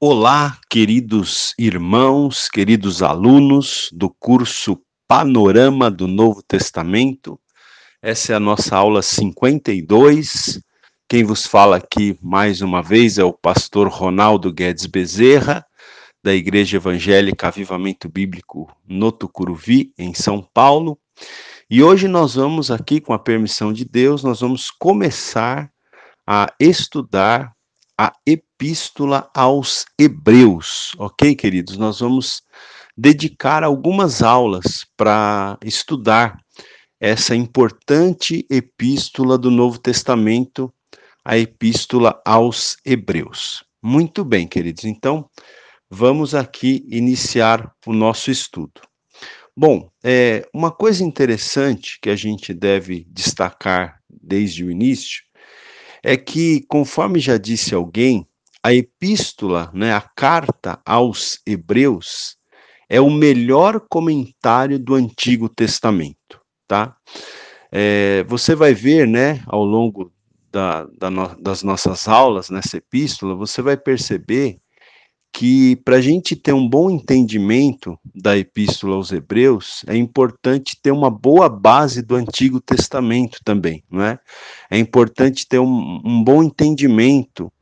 Olá, queridos irmãos, queridos alunos do curso Panorama do Novo Testamento. Essa é a nossa aula 52. Quem vos fala aqui mais uma vez é o pastor Ronaldo Guedes Bezerra, da Igreja Evangélica Avivamento Bíblico no Tucuruvi, em São Paulo. E hoje nós vamos aqui, com a permissão de Deus, nós vamos começar a estudar a aos Hebreus, ok, queridos? Nós vamos dedicar algumas aulas para estudar essa importante epístola do Novo Testamento, a Epístola aos Hebreus. Muito bem, queridos. Então, vamos aqui iniciar o nosso estudo. Bom, é, uma coisa interessante que a gente deve destacar desde o início é que, conforme já disse alguém, a epístola, né, a carta aos Hebreus, é o melhor comentário do Antigo Testamento, tá? É, você vai ver, né, ao longo da, da no, das nossas aulas nessa epístola, você vai perceber que para a gente ter um bom entendimento da Epístola aos Hebreus, é importante ter uma boa base do Antigo Testamento também, não é? É importante ter um, um bom entendimento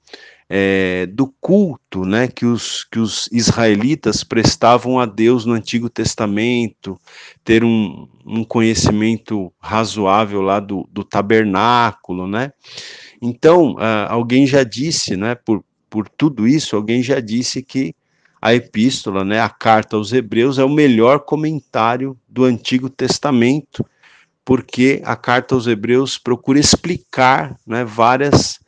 é, do culto né, que, os, que os israelitas prestavam a Deus no Antigo Testamento, ter um, um conhecimento razoável lá do, do tabernáculo, né? Então, alguém já disse, né, por, por tudo isso, alguém já disse que a epístola, né, a carta aos Hebreus, é o melhor comentário do Antigo Testamento, porque a carta aos Hebreus procura explicar né, várias,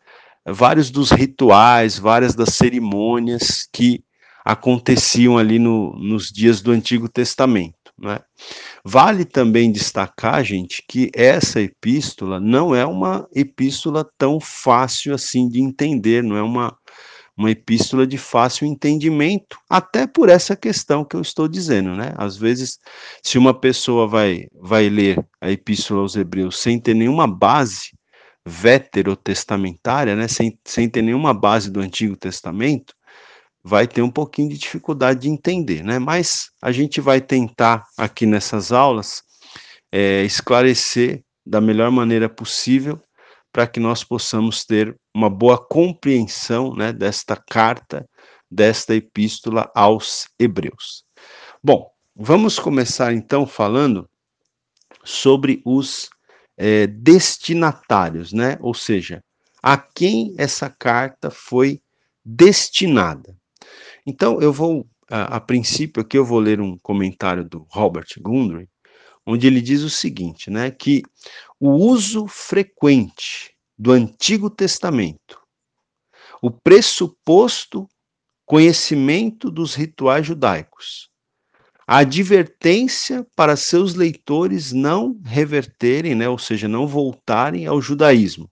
vários dos rituais, várias das cerimônias que aconteciam ali no, nos dias do Antigo Testamento. Né? Vale também destacar, gente, que essa epístola não é uma epístola tão fácil assim de entender, não é uma, uma epístola de fácil entendimento, até por essa questão que eu estou dizendo, né? Às vezes, se uma pessoa vai, vai ler a epístola aos Hebreus sem ter nenhuma base veterotestamentária, né? Sem, sem ter nenhuma base do Antigo Testamento, vai ter um pouquinho de dificuldade de entender, né? Mas a gente vai tentar aqui nessas aulas é, esclarecer da melhor maneira possível para que nós possamos ter uma boa compreensão né, desta carta, desta epístola aos Hebreus. Bom, vamos começar então falando sobre os é, destinatários, né? Ou seja, a quem essa carta foi destinada. Então, eu vou, a, a, princípio, aqui eu vou ler um comentário do Robert Gundry, onde ele diz o seguinte, né, que o uso frequente do Antigo Testamento, o pressuposto conhecimento dos rituais judaicos, a advertência para seus leitores não reverterem, né, ou seja, não voltarem ao judaísmo.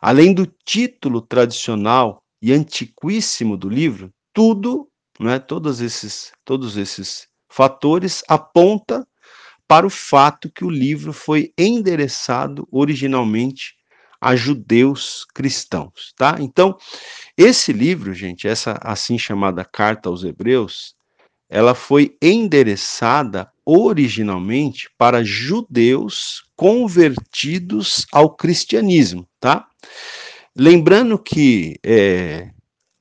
Além do título tradicional e antiquíssimo do livro, tudo, né, todos esses, todos esses fatores aponta para o fato que o livro foi endereçado originalmente a judeus cristãos, tá? Então, esse livro, gente, essa assim chamada carta aos Hebreus, ela foi endereçada originalmente para judeus convertidos ao cristianismo, tá? Lembrando que é,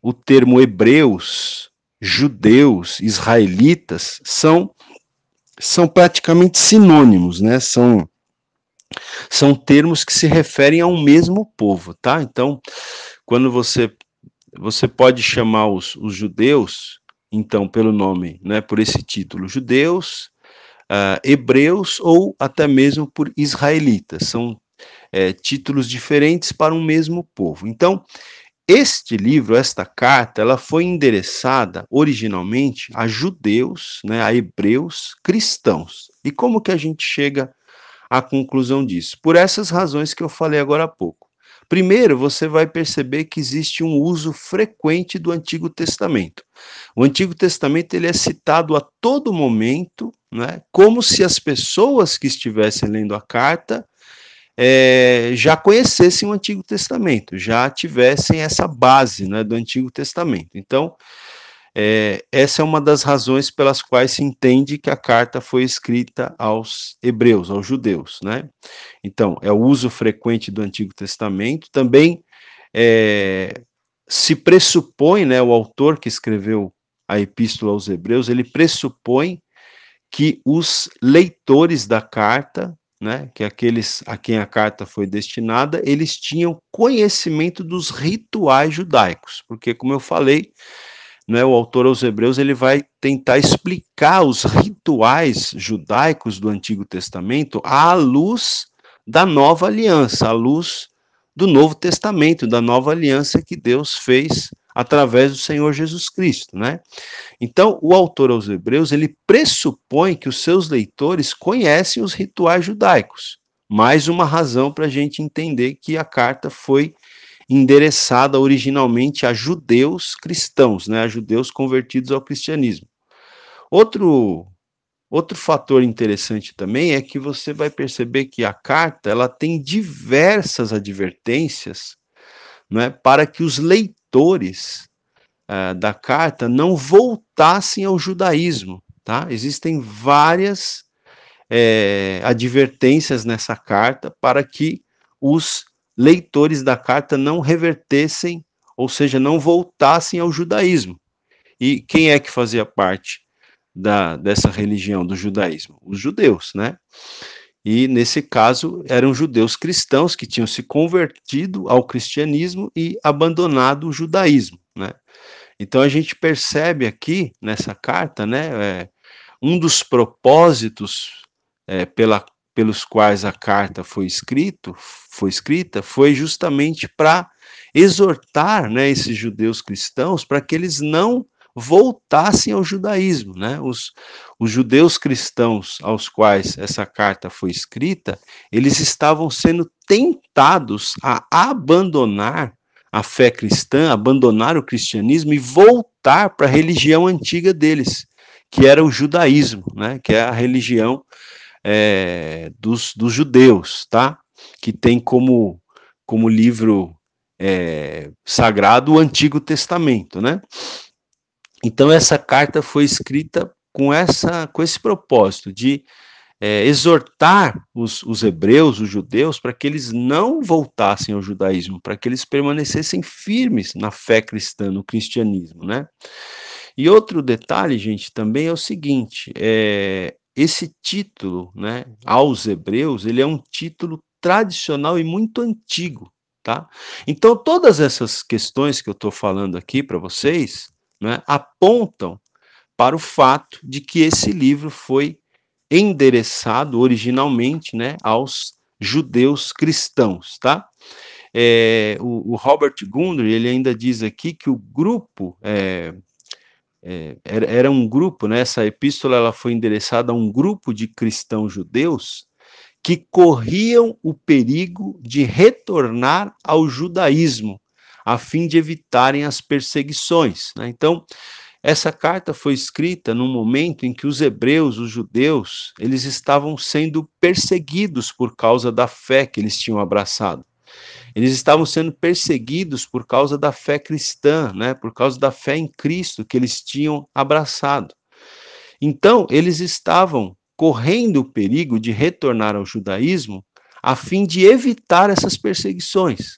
o termo hebreus, judeus, israelitas são são praticamente sinônimos, né? São são termos que se referem ao mesmo povo, tá? Então, quando você você pode chamar os, os judeus, então, pelo nome, né, por esse título, judeus, uh, hebreus ou até mesmo por israelitas. São é, títulos diferentes para um mesmo povo. Então, este livro, esta carta, ela foi endereçada originalmente a judeus, né, a hebreus cristãos. E como que a gente chega à conclusão disso? Por essas razões que eu falei agora há pouco. Primeiro, você vai perceber que existe um uso frequente do Antigo Testamento. O Antigo Testamento ele é citado a todo momento, né, como se as pessoas que estivessem lendo a carta é, já conhecessem o Antigo Testamento, já tivessem essa base né, do Antigo Testamento. Então, é, essa é uma das razões pelas quais se entende que a carta foi escrita aos hebreus, aos judeus, né? Então, é o uso frequente do Antigo Testamento. Também é, se pressupõe, né, o autor que escreveu a epístola aos hebreus, ele pressupõe que os leitores da carta, né, que aqueles a quem a carta foi destinada, eles tinham conhecimento dos rituais judaicos, porque como eu falei, né, o autor aos Hebreus ele vai tentar explicar os rituais judaicos do Antigo Testamento à luz da nova aliança, à luz do Novo Testamento, da nova aliança que Deus fez através do Senhor Jesus Cristo, né? Então, o autor aos Hebreus, ele pressupõe que os seus leitores conhecem os rituais judaicos. Mais uma razão para a gente entender que a carta foi endereçada originalmente a judeus cristãos, né, a judeus convertidos ao cristianismo. Outro outro fator interessante também é que você vai perceber que a carta ela tem diversas advertências, né, para que os leitores uh, da carta não voltassem ao judaísmo, tá? Existem várias é, advertências nessa carta para que os leitores da carta não revertessem, ou seja, não voltassem ao judaísmo. E quem é que fazia parte da, dessa religião, do judaísmo? Os judeus, né? E nesse caso eram judeus cristãos que tinham se convertido ao cristianismo e abandonado o judaísmo, né? Então a gente percebe aqui nessa carta, né, é, um dos propósitos é, pela pelos quais a carta foi escrito, foi escrita, foi justamente para exortar, né, esses judeus cristãos para que eles não voltassem ao judaísmo, né? Os, os judeus cristãos aos quais essa carta foi escrita, eles estavam sendo tentados a abandonar a fé cristã, abandonar o cristianismo e voltar para a religião antiga deles, que era o judaísmo, né? Que é a religião é, dos, dos judeus, tá? Que tem como, como livro é, sagrado o Antigo Testamento, né? Então essa carta foi escrita com essa com esse propósito de é, exortar os, os hebreus, os judeus, para que eles não voltassem ao judaísmo, para que eles permanecessem firmes na fé cristã, no cristianismo, né? E outro detalhe, gente, também é o seguinte: é, esse título, né, aos hebreus, ele é um título tradicional e muito antigo, tá? Então, todas essas questões que eu estou falando aqui para vocês, né, apontam para o fato de que esse livro foi endereçado originalmente, né, aos judeus cristãos, tá? É, o, o, Robert Gundry, ele ainda diz aqui que o grupo é, é, era, um grupo, né, essa epístola ela foi endereçada a um grupo de cristãos judeus que corriam o perigo de retornar ao judaísmo, a fim de evitarem as perseguições. Né? Então, essa carta foi escrita num momento em que os hebreus, os judeus, eles estavam sendo perseguidos por causa da fé que eles tinham abraçado. Eles estavam sendo perseguidos por causa da fé cristã, né? Por causa da fé em Cristo que eles tinham abraçado. Então, eles estavam correndo o perigo de retornar ao judaísmo a fim de evitar essas perseguições.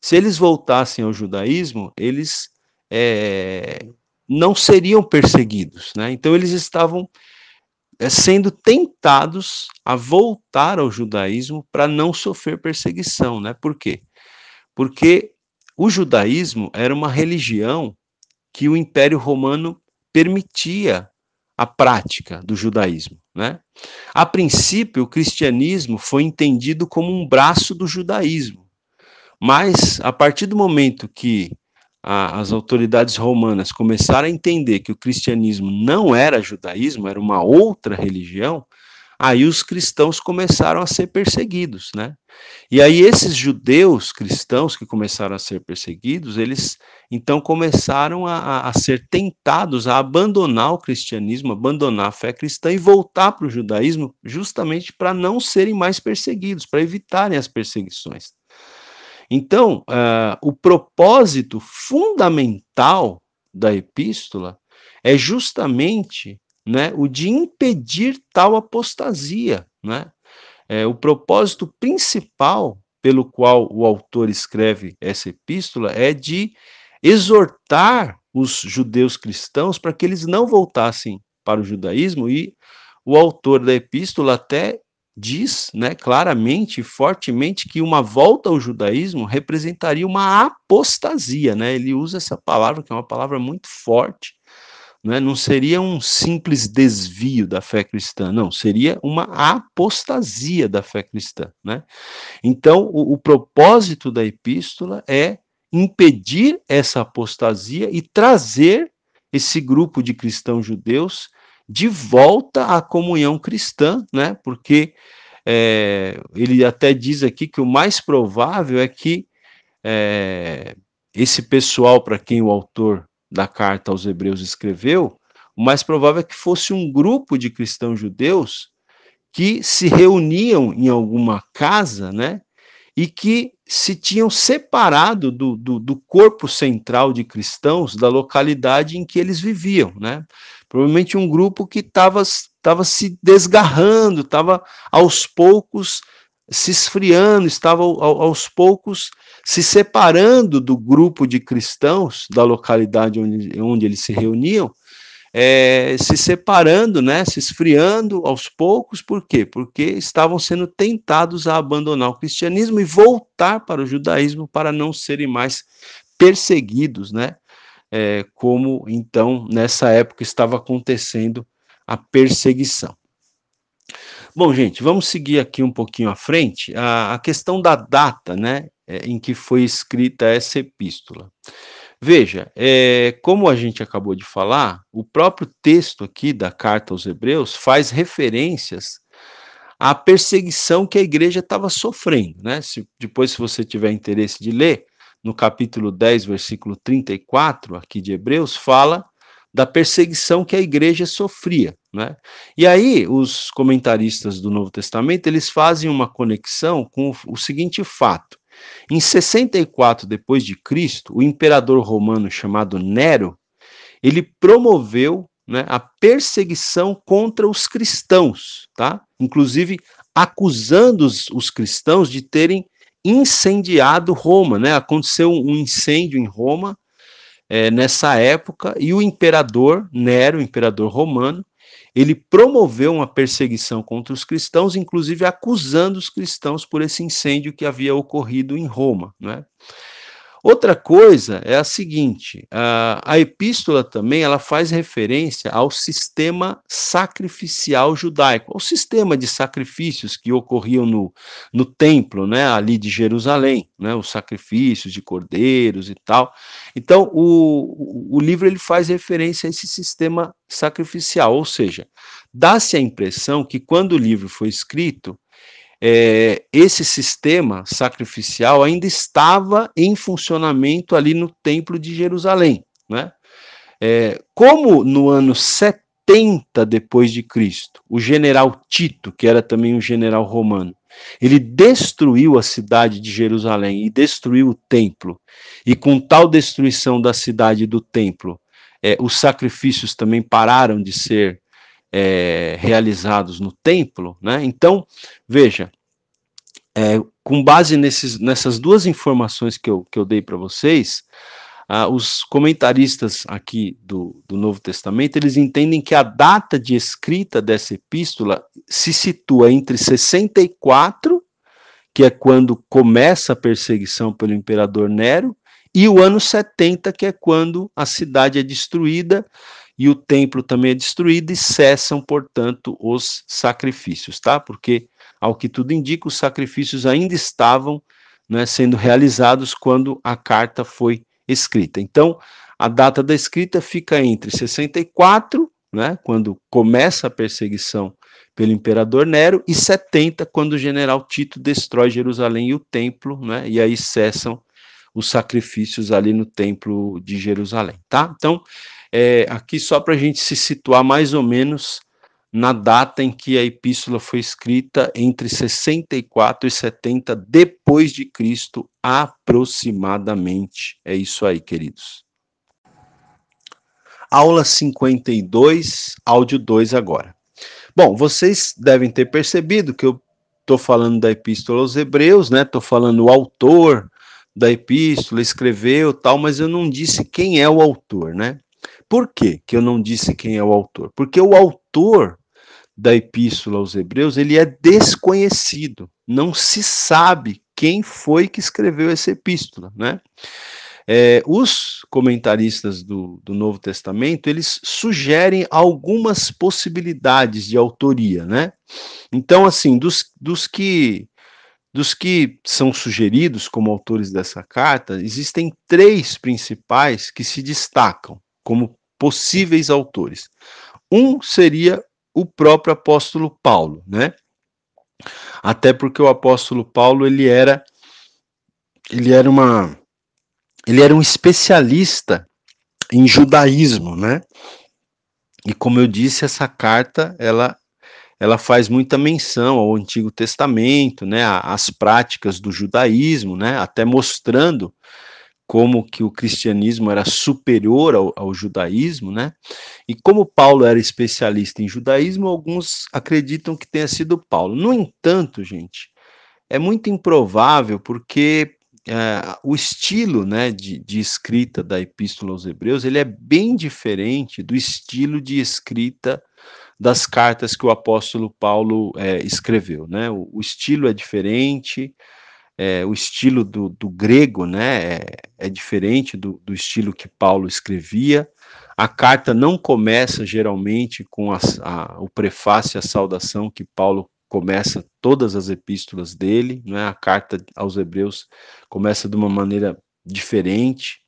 Se eles voltassem ao judaísmo, eles é, não seriam perseguidos, né? Então, eles estavam é, sendo tentados a voltar ao judaísmo para não sofrer perseguição, né? Por quê? Porque o judaísmo era uma religião que o Império Romano permitia a prática do judaísmo, né? A princípio, o cristianismo foi entendido como um braço do judaísmo, mas a partir do momento que a, as autoridades romanas começaram a entender que o cristianismo não era judaísmo, era uma outra religião, aí os cristãos começaram a ser perseguidos, né? E aí esses judeus cristãos que começaram a ser perseguidos, eles então começaram a, a ser tentados a abandonar o cristianismo, abandonar a fé cristã e voltar para o judaísmo, justamente para não serem mais perseguidos, para evitarem as perseguições. Então, uh, o propósito fundamental da epístola é justamente né, o de impedir tal apostasia. Né? É, o propósito principal pelo qual o autor escreve essa epístola é de exortar os judeus cristãos para que eles não voltassem para o judaísmo e o autor da epístola até diz, né, claramente, fortemente que uma volta ao judaísmo representaria uma apostasia, né? Ele usa essa palavra que é uma palavra muito forte, né? Não seria um simples desvio da fé cristã, não, seria uma apostasia da fé cristã, né? Então, o, o propósito da epístola é impedir essa apostasia e trazer esse grupo de cristãos judeus de volta à comunhão cristã, né? Porque é, ele até diz aqui que o mais provável é que é, esse pessoal para quem o autor da carta aos Hebreus escreveu, o mais provável é que fosse um grupo de cristãos judeus que se reuniam em alguma casa, né? E que se tinham separado do, do, do, corpo central de cristãos da localidade em que eles viviam, né? Provavelmente um grupo que estava se desgarrando, estava aos poucos se esfriando, estava aos poucos se separando do grupo de cristãos da localidade onde, onde eles se reuniam, é, se separando, né, se esfriando aos poucos, por quê? Porque estavam sendo tentados a abandonar o cristianismo e voltar para o judaísmo para não serem mais perseguidos, né? É, como então nessa época estava acontecendo a perseguição. Bom, gente, vamos seguir aqui um pouquinho à frente. A, a questão da data, né, é, em que foi escrita essa epístola. Veja, é, como a gente acabou de falar, o próprio texto aqui da carta aos Hebreus faz referências à perseguição que a igreja estava sofrendo, né? Se, depois, se você tiver interesse de ler, no capítulo 10, versículo 34, aqui de Hebreus, fala da perseguição que a igreja sofria, né? E aí, os comentaristas do Novo Testamento, eles fazem uma conexão com o, seguinte fato. Em 64 depois de Cristo, o imperador romano chamado Nero, ele promoveu né, a perseguição contra os cristãos, tá? Inclusive acusando os, os cristãos de terem incendiado Roma, né? Aconteceu um incêndio em Roma é, nessa época e o imperador Nero, o imperador romano, ele promoveu uma perseguição contra os cristãos, inclusive acusando os cristãos por esse incêndio que havia ocorrido em Roma. Né? Outra coisa é a seguinte: a, a epístola também ela faz referência ao sistema sacrificial judaico, ao sistema de sacrifícios que ocorriam no, no templo, né, ali de Jerusalém, né, os sacrifícios de cordeiros e tal. Então, o, o livro ele faz referência a esse sistema sacrificial, ou seja, dá-se a impressão que quando o livro foi escrito, é, esse sistema sacrificial ainda estava em funcionamento ali no Templo de Jerusalém. Né? É, como no ano 70 depois de Cristo, o general Tito, que era também um general romano, ele destruiu a cidade de Jerusalém e destruiu o templo. E com tal destruição da cidade e do templo, é, os sacrifícios também pararam de ser é, realizados no templo, né? Então, veja, é, com base nesses, nessas duas informações que eu, que eu dei para vocês, ah, os comentaristas aqui do, do Novo Testamento, eles entendem que a data de escrita dessa epístola se situa entre 64, que é quando começa a perseguição pelo imperador Nero, e o ano 70, que é quando a cidade é destruída e o templo também é destruído e cessam, portanto, os sacrifícios, tá? Porque, ao que tudo indica, os sacrifícios ainda estavam né, sendo realizados quando a carta foi escrita. Então, a data da escrita fica entre 64, né, quando começa a perseguição pelo imperador Nero, e 70, quando o general Tito destrói Jerusalém e o templo, né, e aí cessam os sacrifícios ali no templo de Jerusalém, tá? Então, é, aqui só para a gente se situar mais ou menos na data em que a epístola foi escrita, entre 64 e 70 depois de Cristo, aproximadamente. É isso aí, queridos. aula 52, áudio 2 agora. Bom, vocês devem ter percebido que eu estou falando da epístola aos Hebreus, né? Estou falando o autor da epístola, escreveu tal, mas eu não disse quem é o autor, né? Por que que eu não disse quem é o autor? Porque o autor da epístola aos Hebreus, ele é desconhecido, não se sabe quem foi que escreveu essa epístola, né? É, os comentaristas do, do, Novo Testamento eles sugerem algumas possibilidades de autoria, né? Então, assim, dos, dos que dos que são sugeridos como autores dessa carta, existem três principais que se destacam como possíveis autores. Um seria o próprio apóstolo Paulo, né? Até porque o apóstolo Paulo ele era ele era uma ele era um especialista em judaísmo, né? E como eu disse, essa carta ela ela faz muita menção ao Antigo Testamento, né, às práticas do judaísmo, né, até mostrando como que o cristianismo era superior ao, ao, judaísmo, né? E como Paulo era especialista em judaísmo, alguns acreditam que tenha sido Paulo. No entanto, gente, é muito improvável porque é, o estilo né, de, de, escrita da Epístola aos Hebreus ele é bem diferente do estilo de escrita das cartas que o apóstolo Paulo é, escreveu. Né? O, o, estilo é diferente, é, o estilo do, do grego né, é, é diferente do, do, estilo que Paulo escrevia. A carta não começa geralmente com a, a, o prefácio e a saudação que Paulo começa todas as epístolas dele, né? A carta aos Hebreus começa de uma maneira diferente.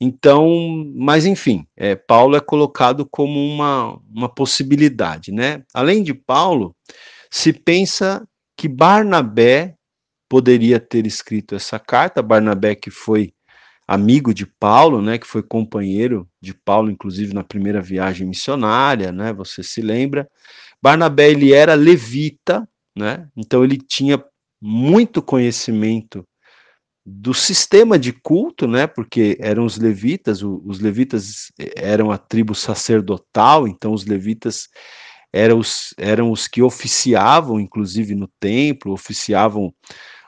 Então, mas enfim, é, Paulo é colocado como uma, uma possibilidade, né? Além de Paulo, se pensa que Barnabé poderia ter escrito essa carta, Barnabé que foi amigo de Paulo, né, que foi companheiro de Paulo, inclusive na primeira viagem missionária, né, você se lembra, Barnabé ele era levita, né? Então ele tinha muito conhecimento do sistema de culto, né? Porque eram os levitas, os levitas eram a tribo sacerdotal, então os levitas eram os, eram os que oficiavam, inclusive no templo, oficiavam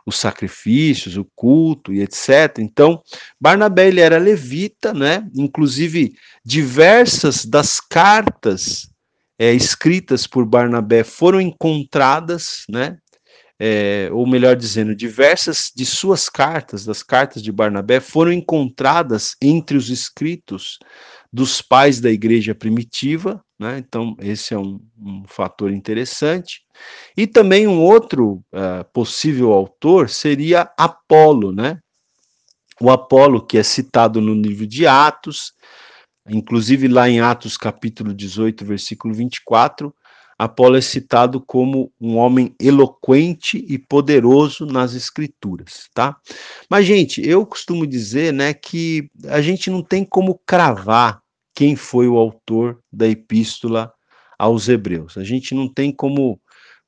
os sacrifícios, o culto e etc. Então, Barnabé ele era levita, né? Inclusive diversas das cartas é, escritas por Barnabé foram encontradas, né? É, ou melhor dizendo, diversas de suas cartas, das cartas de Barnabé, foram encontradas entre os escritos dos pais da igreja primitiva, né? então esse é um, um, fator interessante. E também um outro uh, possível autor seria Apolo, né? O Apolo, que é citado no livro de Atos, Inclusive, lá em Atos capítulo 18, versículo 24, Apolo é citado como um homem eloquente e poderoso nas escrituras, tá? Mas, gente, eu costumo dizer, né, que a gente não tem como cravar quem foi o autor da epístola aos Hebreus. A gente não tem como,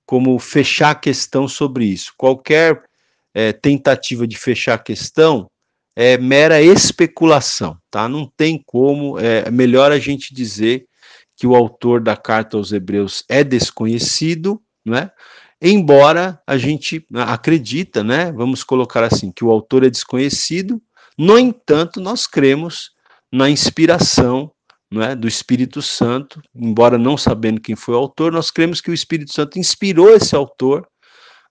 como fechar a questão sobre isso. Qualquer é, tentativa de fechar a questão é mera especulação, tá? Não tem como, é melhor a gente dizer que o autor da carta aos Hebreus é desconhecido, né? Embora a gente acredita, né? Vamos colocar assim, que o autor é desconhecido, no entanto, nós cremos na inspiração é, do Espírito Santo, embora não sabendo quem foi o autor, nós cremos que o Espírito Santo inspirou esse autor.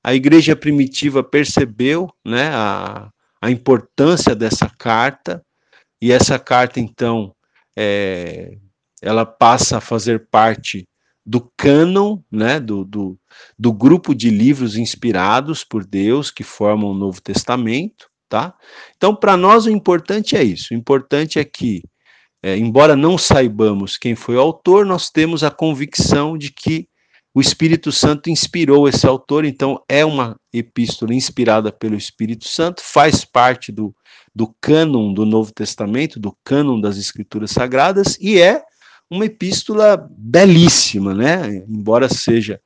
A igreja primitiva percebeu né, a, a importância dessa carta, e essa carta, então, é, ela passa a fazer parte do cânon, né, do, do, do, grupo de livros inspirados por Deus que formam o Novo Testamento, tá? Então, para nós, o importante é isso. O importante é que, é, embora não saibamos quem foi o autor, nós temos a convicção de que o Espírito Santo inspirou esse autor, então é uma epístola inspirada pelo Espírito Santo, faz parte do, do cânon do Novo Testamento, do cânon das Escrituras Sagradas, e é uma epístola belíssima, né? Embora seja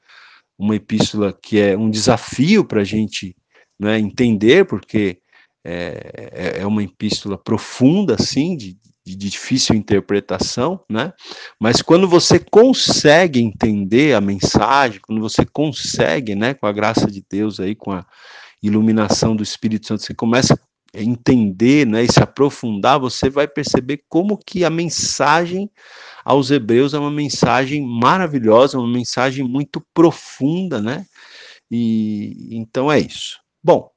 uma epístola que é um desafio para a gente né, entender, porque é, é, é uma epístola profunda, assim, de, de difícil interpretação, né? Mas quando você consegue entender a mensagem, quando você consegue, né, com a graça de Deus aí, com a iluminação do Espírito Santo, você começa entender, né, e se aprofundar, você vai perceber como que a mensagem aos hebreus é uma mensagem maravilhosa, uma mensagem muito profunda, né? E então é isso. Bom,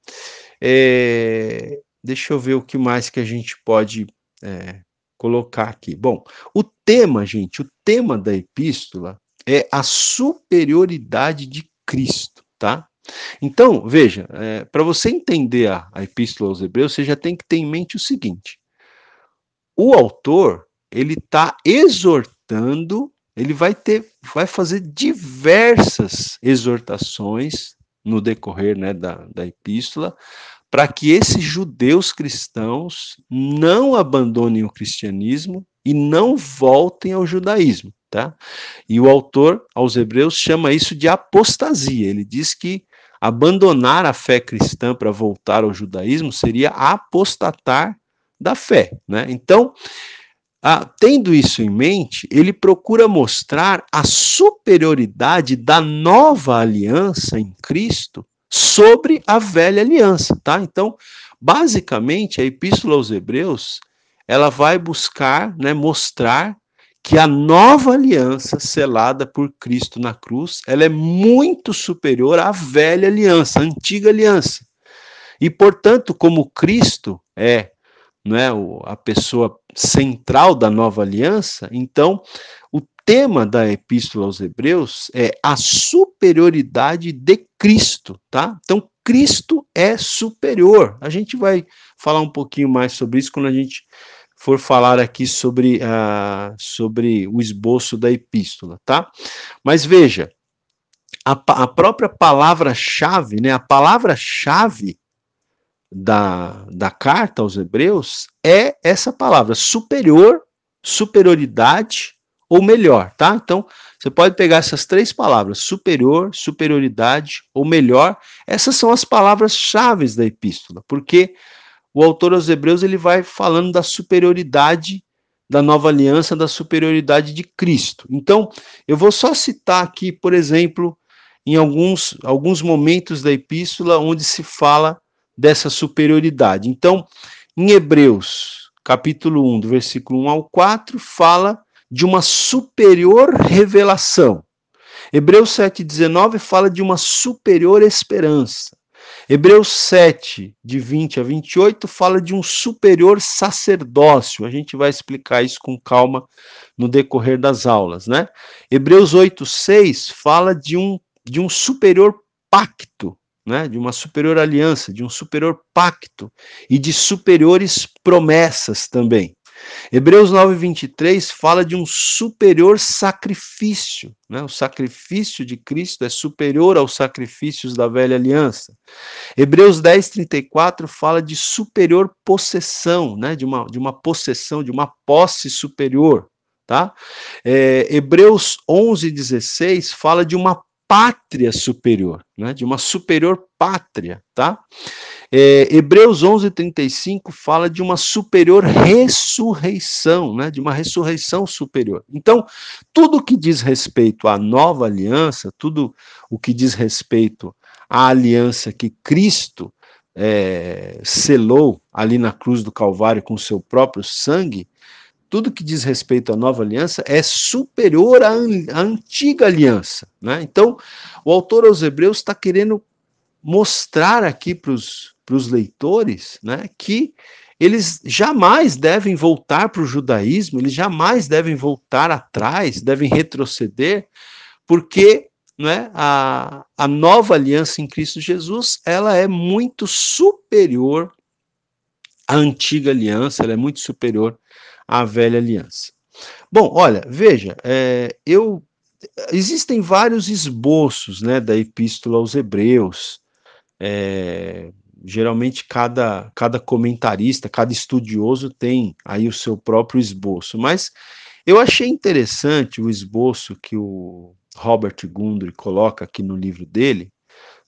é, deixa eu ver o que mais que a gente pode é, colocar aqui. Bom, o tema, gente, o tema da epístola é a superioridade de Cristo, tá? Então, veja, é, para você entender a, a epístola aos Hebreus, você já tem que ter em mente o seguinte: o autor ele está exortando, ele vai ter, vai fazer diversas exortações no decorrer né, da, da epístola para que esses judeus cristãos não abandonem o cristianismo e não voltem ao judaísmo, tá? E o autor aos Hebreus chama isso de apostasia. Ele diz que abandonar a fé cristã para voltar ao judaísmo seria apostatar da fé, né? Então, tendo isso em mente, ele procura mostrar a superioridade da nova aliança em Cristo sobre a velha aliança, tá? Então, basicamente, a epístola aos Hebreus, ela vai buscar, né, mostrar que a nova aliança selada por Cristo na cruz, ela é muito superior à velha aliança, à antiga aliança. E, portanto, como Cristo é né, a pessoa central da nova aliança, então o tema da epístola aos Hebreus é a superioridade de Cristo, tá? Então Cristo é superior. A gente vai falar um pouquinho mais sobre isso quando a gente for falar aqui sobre, uh, sobre o esboço da epístola, tá? Mas veja, a, a própria palavra-chave, né? A palavra-chave da, da carta aos Hebreus é essa palavra, superior, superioridade ou melhor, tá? Então, você pode pegar essas três palavras, superior, superioridade ou melhor, essas são as palavras-chave da epístola, porque o autor aos Hebreus ele vai falando da superioridade da nova aliança, da superioridade de Cristo. Então, eu vou só citar aqui, por exemplo, em alguns, alguns momentos da epístola onde se fala dessa superioridade. Então, em Hebreus, capítulo 1, do versículo 1 ao 4, fala de uma superior revelação. Hebreus 7,19 fala de uma superior esperança. Hebreus 7, de 20 a 28, fala de um superior sacerdócio. A gente vai explicar isso com calma no decorrer das aulas, né? Hebreus 8, 6 fala de um, de um superior pacto né, de uma superior aliança, de um superior pacto e de superiores promessas também. Hebreus 9:23 fala de um superior sacrifício, né? O sacrifício de Cristo é superior aos sacrifícios da velha aliança. Hebreus 10:34 fala de superior possessão, né? De uma de uma possessão, de uma posse superior, tá? É, Hebreus 11:16 fala de uma pátria superior, né? de uma superior pátria, tá? É, Hebreus 11:35 fala de uma superior ressurreição, né? de uma ressurreição superior. Então, tudo que diz respeito à nova aliança, tudo o que diz respeito à aliança que Cristo é, selou ali na cruz do Calvário com seu próprio sangue, tudo que diz respeito à nova aliança é superior à, à antiga aliança. Né? Então, o autor aos Hebreus está querendo mostrar aqui para os leitores né, que eles jamais devem voltar para o judaísmo, eles jamais devem voltar atrás, devem retroceder, porque né, a, a nova aliança em Cristo Jesus ela é muito superior à antiga aliança, ela é muito superior à velha aliança. Bom, olha, veja, é, eu existem vários esboços né, da epístola aos Hebreus. É, geralmente cada, cada comentarista, cada estudioso tem aí o seu próprio esboço, mas eu achei interessante o esboço que o Robert Gundry coloca aqui no livro dele,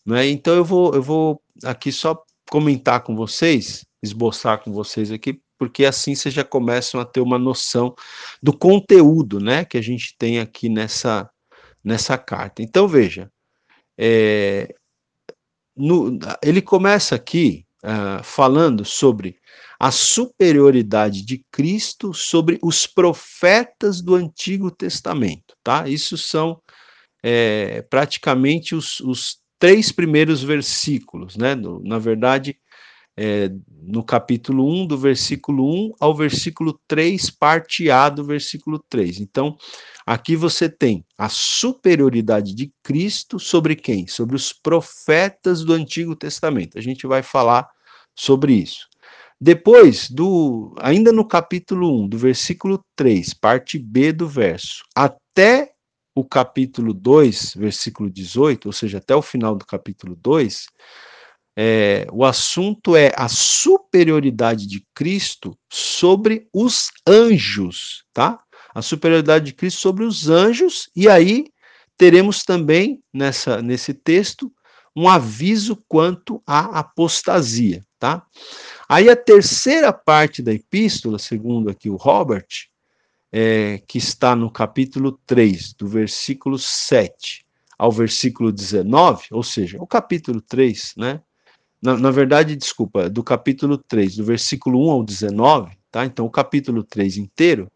né? Então eu vou eu vou aqui só comentar com vocês, esboçar com vocês aqui porque assim vocês já começam a ter uma noção do conteúdo, né, que a gente tem aqui nessa, nessa carta. Então, veja, é, no, ele começa aqui uh, falando sobre a superioridade de Cristo sobre os profetas do Antigo Testamento, tá? Isso são é, praticamente os, os, três primeiros versículos, né? No, na verdade, é, no capítulo 1, do versículo 1 ao versículo 3, parte A do versículo 3. Então, aqui você tem a superioridade de Cristo sobre quem? Sobre os profetas do Antigo Testamento. A gente vai falar sobre isso. Depois do, ainda no capítulo 1, do versículo 3, parte B do verso, até o capítulo 2, versículo 18, ou seja, até o final do capítulo 2, é, o assunto é a superioridade de Cristo sobre os anjos, tá? A superioridade de Cristo sobre os anjos, e aí teremos também nessa, nesse texto um aviso quanto à apostasia, tá? Aí a terceira parte da epístola, segundo aqui o Robert, é, que está no capítulo 3, do versículo 7 ao versículo 19, ou seja, o capítulo 3, né? Na, na, verdade, desculpa, do capítulo 3, do versículo 1 ao 19, tá? Então, o capítulo 3 inteiro.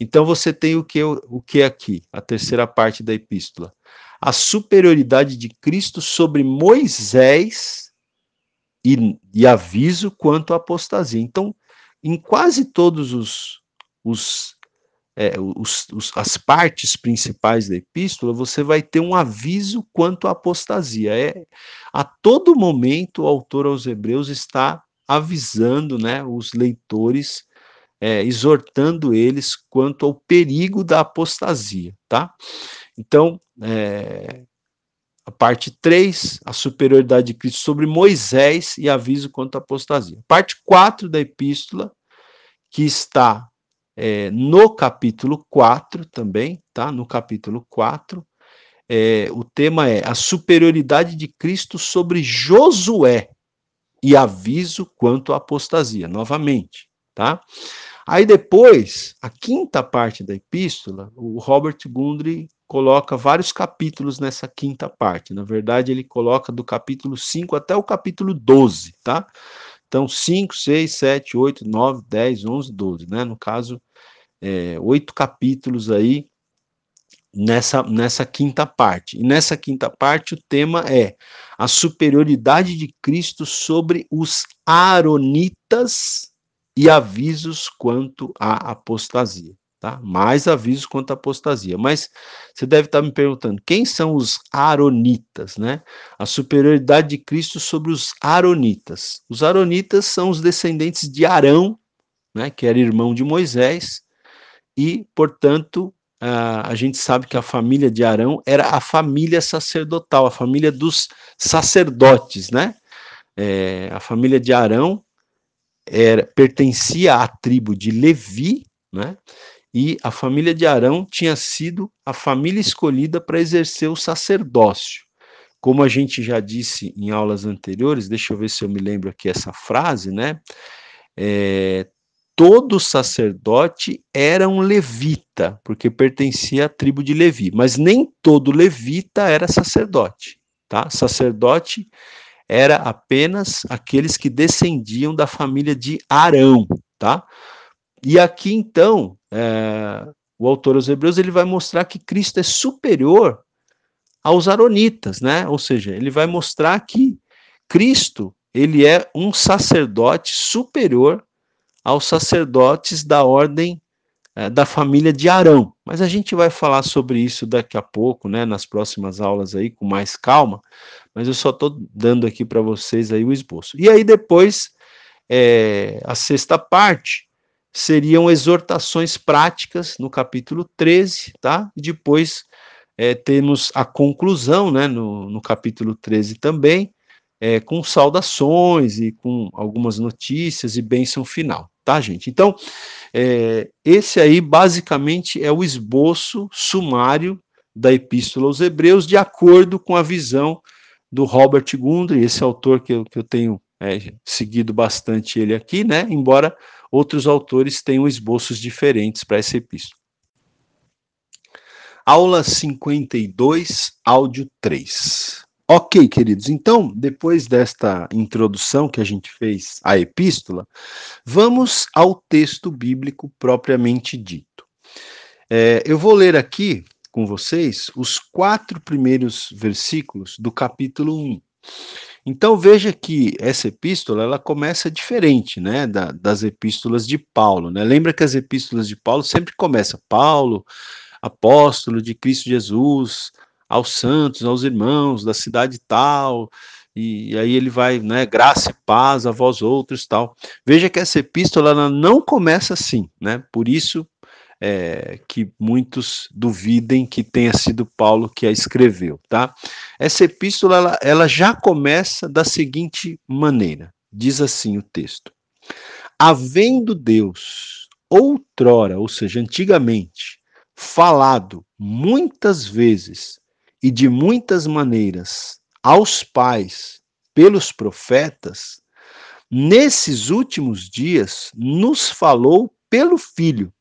Então, você tem o que, o que aqui? A terceira parte da epístola. A superioridade de Cristo sobre Moisés e, e aviso quanto à apostasia. Então, em quase todos os, os é, os, os, as partes principais da epístola, você vai ter um aviso quanto à apostasia. É, a todo momento, o autor aos Hebreus está avisando né, os leitores, é, exortando eles quanto ao perigo da apostasia. Tá? Então, é, a parte 3, a superioridade de Cristo sobre Moisés e aviso quanto à apostasia. Parte 4 da epístola, que está é, no capítulo 4 também, tá? No capítulo 4, é, o tema é a superioridade de Cristo sobre Josué e aviso quanto à apostasia, novamente, tá? Aí depois, a quinta parte da epístola, o Robert Gundry coloca vários capítulos nessa quinta parte. Na verdade, ele coloca do capítulo 5 até o capítulo 12, tá? Então, 5, 6, 7, 8, 9, 10, 11, 12, né? No caso, é, oito capítulos aí nessa, nessa quinta parte. E nessa quinta parte, o tema é a superioridade de Cristo sobre os Aaronitas e avisos quanto à apostasia tá? Mais avisos quanto à apostasia. Mas você deve estar me perguntando, quem são os Aronitas, né? A superioridade de Cristo sobre os Aronitas. Os Aronitas são os descendentes de Arão, né, que era irmão de Moisés, e, portanto, a, a gente sabe que a família de Arão era a família sacerdotal, a família dos sacerdotes, né? É, a família de Arão era, pertencia à tribo de Levi, né? e a família de Arão tinha sido a família escolhida para exercer o sacerdócio. Como a gente já disse em aulas anteriores, deixa eu ver se eu me lembro aqui essa frase, né? É, todo sacerdote era um levita, porque pertencia à tribo de Levi, mas nem todo levita era sacerdote, tá? Sacerdote era apenas aqueles que descendiam da família de Arão, tá? E aqui então, é, o autor aos Hebreus ele vai mostrar que Cristo é superior aos aronitas, né? Ou seja, ele vai mostrar que Cristo ele é um sacerdote superior aos sacerdotes da ordem é, da família de Arão. Mas a gente vai falar sobre isso daqui a pouco, né? Nas próximas aulas aí com mais calma. Mas eu só estou dando aqui para vocês aí o esboço. E aí depois é, a sexta parte seriam exortações práticas no capítulo 13, tá? E depois é, temos a conclusão, né, no, no capítulo 13 também, é, com saudações e com algumas notícias e bênção final, tá, gente? Então, é, esse aí basicamente é o esboço sumário da Epístola aos Hebreus, de acordo com a visão do Robert Gundry, esse autor que eu, que eu tenho é, seguido bastante ele aqui, né? Embora outros autores tenham esboços diferentes para essa epístola. Aula 52, áudio 3. Ok, queridos, então, depois desta introdução que a gente fez à epístola, vamos ao texto bíblico propriamente dito. É, eu vou ler aqui com vocês os quatro primeiros versículos do capítulo 1. Então veja que essa epístola ela começa diferente, né, da, das epístolas de Paulo, né? Lembra que as epístolas de Paulo sempre começam Paulo, apóstolo de Cristo Jesus, aos santos, aos irmãos da cidade tal, e aí ele vai, né, graça e paz a vós outros, tal. Veja que essa epístola não começa assim, né? Por isso é, que muitos duvidem que tenha sido Paulo que a escreveu, tá? Essa epístola ela, ela já começa da seguinte maneira: diz assim o texto: Havendo Deus outrora, ou seja, antigamente, falado muitas vezes e de muitas maneiras aos pais pelos profetas, nesses últimos dias nos falou pelo Filho,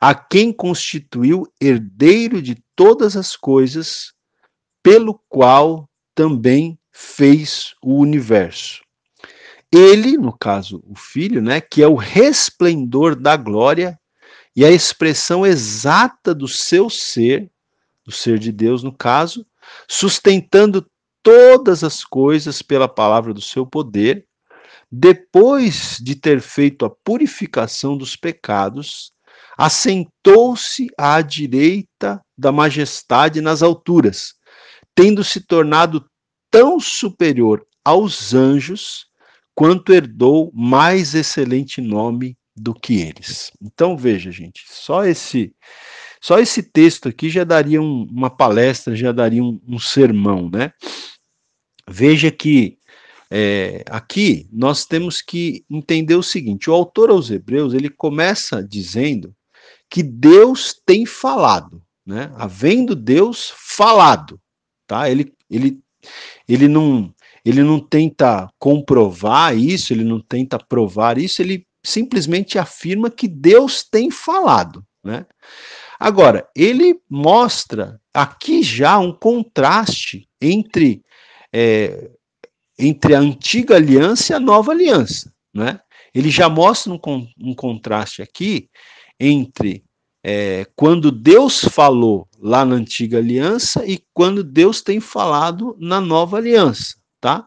a quem constituiu herdeiro de todas as coisas, pelo qual também fez o universo. Ele, no caso, o Filho, né, que é o resplendor da glória e a expressão exata do seu ser, do ser de Deus, no caso, sustentando todas as coisas pela palavra do seu poder, depois de ter feito a purificação dos pecados, assentou-se à direita da majestade nas alturas, tendo se tornado tão superior aos anjos, quanto herdou mais excelente nome do que eles. Então veja, gente, só esse só esse texto aqui já daria um, uma palestra, já daria um, um sermão, né? Veja que é, aqui nós temos que entender o seguinte: o autor aos Hebreus ele começa dizendo que Deus tem falado, né? Havendo Deus falado, tá? Ele, ele, ele não ele não tenta comprovar isso, ele não tenta provar isso, ele simplesmente afirma que Deus tem falado, né? Agora, ele mostra aqui já um contraste entre, é, entre a antiga aliança e a nova aliança, né? Ele já mostra um, um contraste aqui entre é, quando Deus falou lá na antiga aliança e quando Deus tem falado na nova aliança, tá?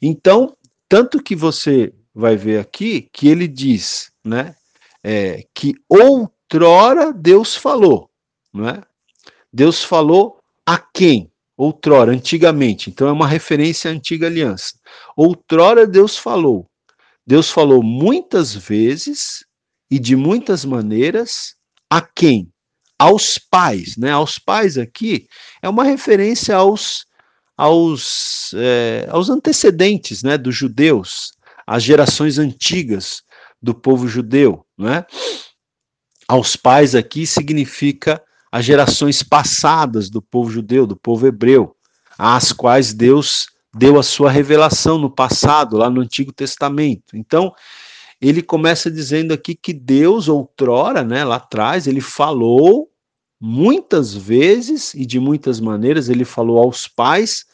Então, tanto que você vai ver aqui que ele diz, né, é, que outrora Deus falou, não é? Deus falou a quem? Outrora, antigamente. Então é uma referência à antiga aliança. Outrora Deus falou. Deus falou muitas vezes e de muitas maneiras a quem? Aos pais, né? Aos pais aqui é uma referência aos aos, é, aos antecedentes, né, dos judeus, às gerações antigas do povo judeu, né? Aos pais aqui significa as gerações passadas do povo judeu, do povo hebreu, às quais Deus deu a sua revelação no passado, lá no Antigo Testamento. Então, ele começa dizendo aqui que Deus, outrora, né, lá atrás, ele falou muitas vezes e de muitas maneiras, ele falou aos pais,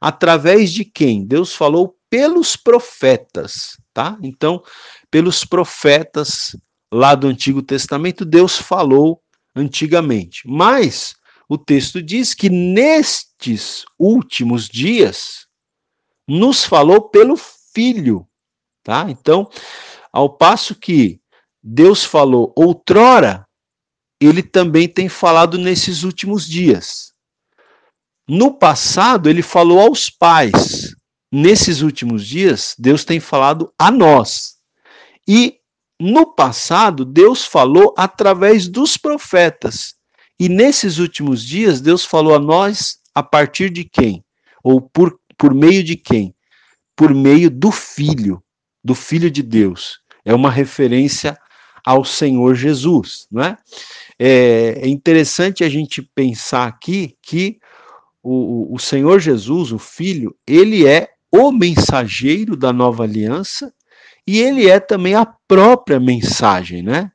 através de quem? Deus falou pelos profetas, tá? Então, pelos profetas lá do Antigo Testamento, Deus falou antigamente. Mas o texto diz que nestes últimos dias nos falou pelo Filho, tá? Então, ao passo que Deus falou outrora, ele também tem falado nesses últimos dias. No passado, ele falou aos pais. Nesses últimos dias, Deus tem falado a nós. E no passado, Deus falou através dos profetas. E nesses últimos dias, Deus falou a nós a partir de quem? Ou por, por meio de quem? Por meio do Filho, do Filho de Deus é uma referência ao Senhor Jesus, não é? É, é interessante a gente pensar aqui que o, o Senhor Jesus, o Filho, ele é o mensageiro da nova aliança e ele é também a própria mensagem, né?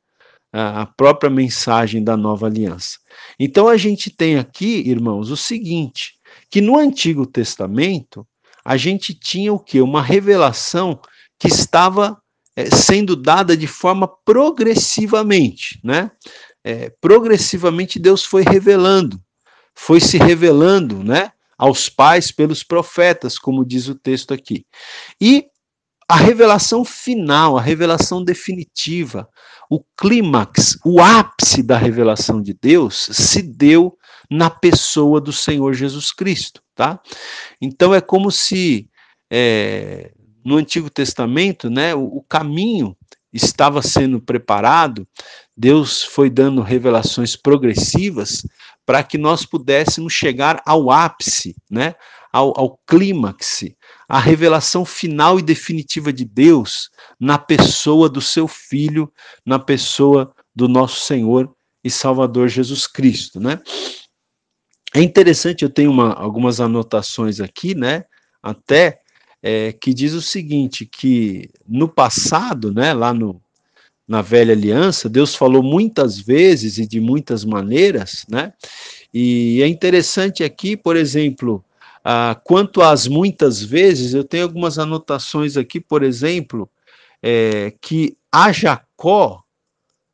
A própria mensagem da nova aliança. Então a gente tem aqui, irmãos, o seguinte, que no Antigo Testamento a gente tinha o que? Uma revelação que estava é, sendo dada de forma progressivamente, né? É, progressivamente Deus foi revelando, foi se revelando, né? Aos pais pelos profetas, como diz o texto aqui. E a revelação final, a revelação definitiva, o clímax, o ápice da revelação de Deus se deu na pessoa do Senhor Jesus Cristo, tá? Então é como se é, no Antigo Testamento, né, o, o caminho estava sendo preparado, Deus foi dando revelações progressivas para que nós pudéssemos chegar ao ápice, né, ao, ao clímax, a revelação final e definitiva de Deus na pessoa do seu Filho, na pessoa do nosso Senhor e Salvador Jesus Cristo, né? É interessante, eu tenho uma, algumas anotações aqui, né? Até é, que diz o seguinte: que no passado, né, lá no, na velha aliança, Deus falou muitas vezes e de muitas maneiras, né? E é interessante aqui, por exemplo, ah, quanto às muitas vezes, eu tenho algumas anotações aqui, por exemplo, é, que a Jacó,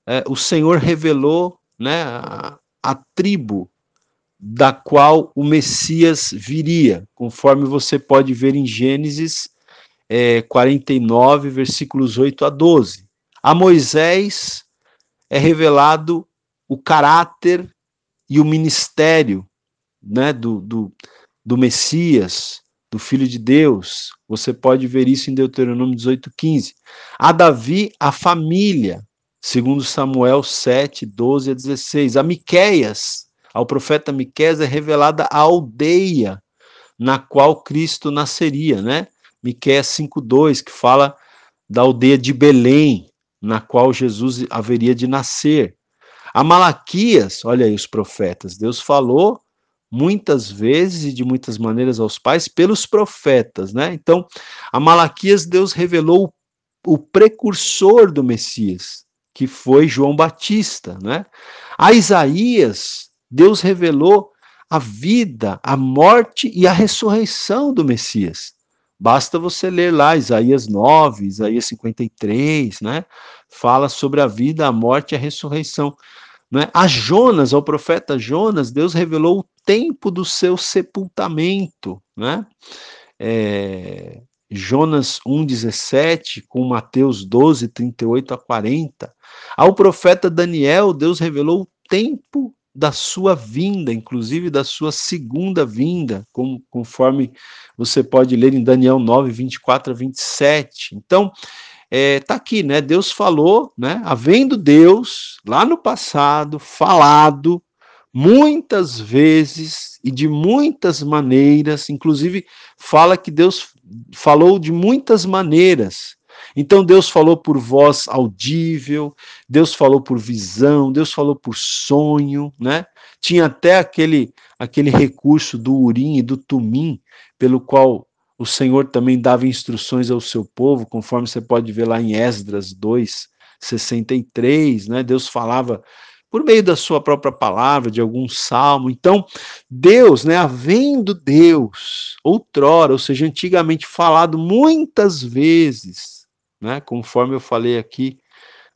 é, o Senhor revelou né, a, a tribo da qual o Messias viria, conforme você pode ver em Gênesis é, 49, versículos 8 a 12. A Moisés é revelado o caráter e o ministério né, do, do, do Messias, do Filho de Deus. Você pode ver isso em Deuteronômio 18:15. A Davi, a família, segundo Samuel 7, 12 a 16. A Miqueias, ao profeta Miqueias é revelada a aldeia na qual Cristo nasceria, né? Miqueias 5:2, que fala da aldeia de Belém, na qual Jesus haveria de nascer. A Malaquias, olha aí os profetas, Deus falou muitas vezes e de muitas maneiras aos pais pelos profetas, né? Então, a Malaquias Deus revelou o precursor do Messias, que foi João Batista, né? A Isaías Deus revelou a vida, a morte e a ressurreição do Messias. Basta você ler lá Isaías 9, Isaías 53, né? Fala sobre a vida, a morte e a ressurreição. Né? A Jonas, ao profeta Jonas, Deus revelou o tempo do seu sepultamento. Né? É, Jonas 1,17, com Mateus 12, 38 a 40. Ao profeta Daniel, Deus revelou o tempo da sua vinda, inclusive da sua segunda vinda, como, conforme você pode ler em Daniel 9, 24 a 27. Então, é, tá aqui, né? Deus falou, né? Havendo Deus lá no passado falado muitas vezes e de muitas maneiras, inclusive fala que Deus falou de muitas maneiras. Então Deus falou por voz audível, Deus falou por visão, Deus falou por sonho, né? Tinha até aquele aquele recurso do urim e do tumim, pelo qual o Senhor também dava instruções ao seu povo, conforme você pode ver lá em Esdras 2, 63, né? Deus falava por meio da sua própria palavra, de algum salmo. Então, Deus, né, havendo Deus, outrora, ou seja, antigamente falado muitas vezes, né, conforme eu falei aqui,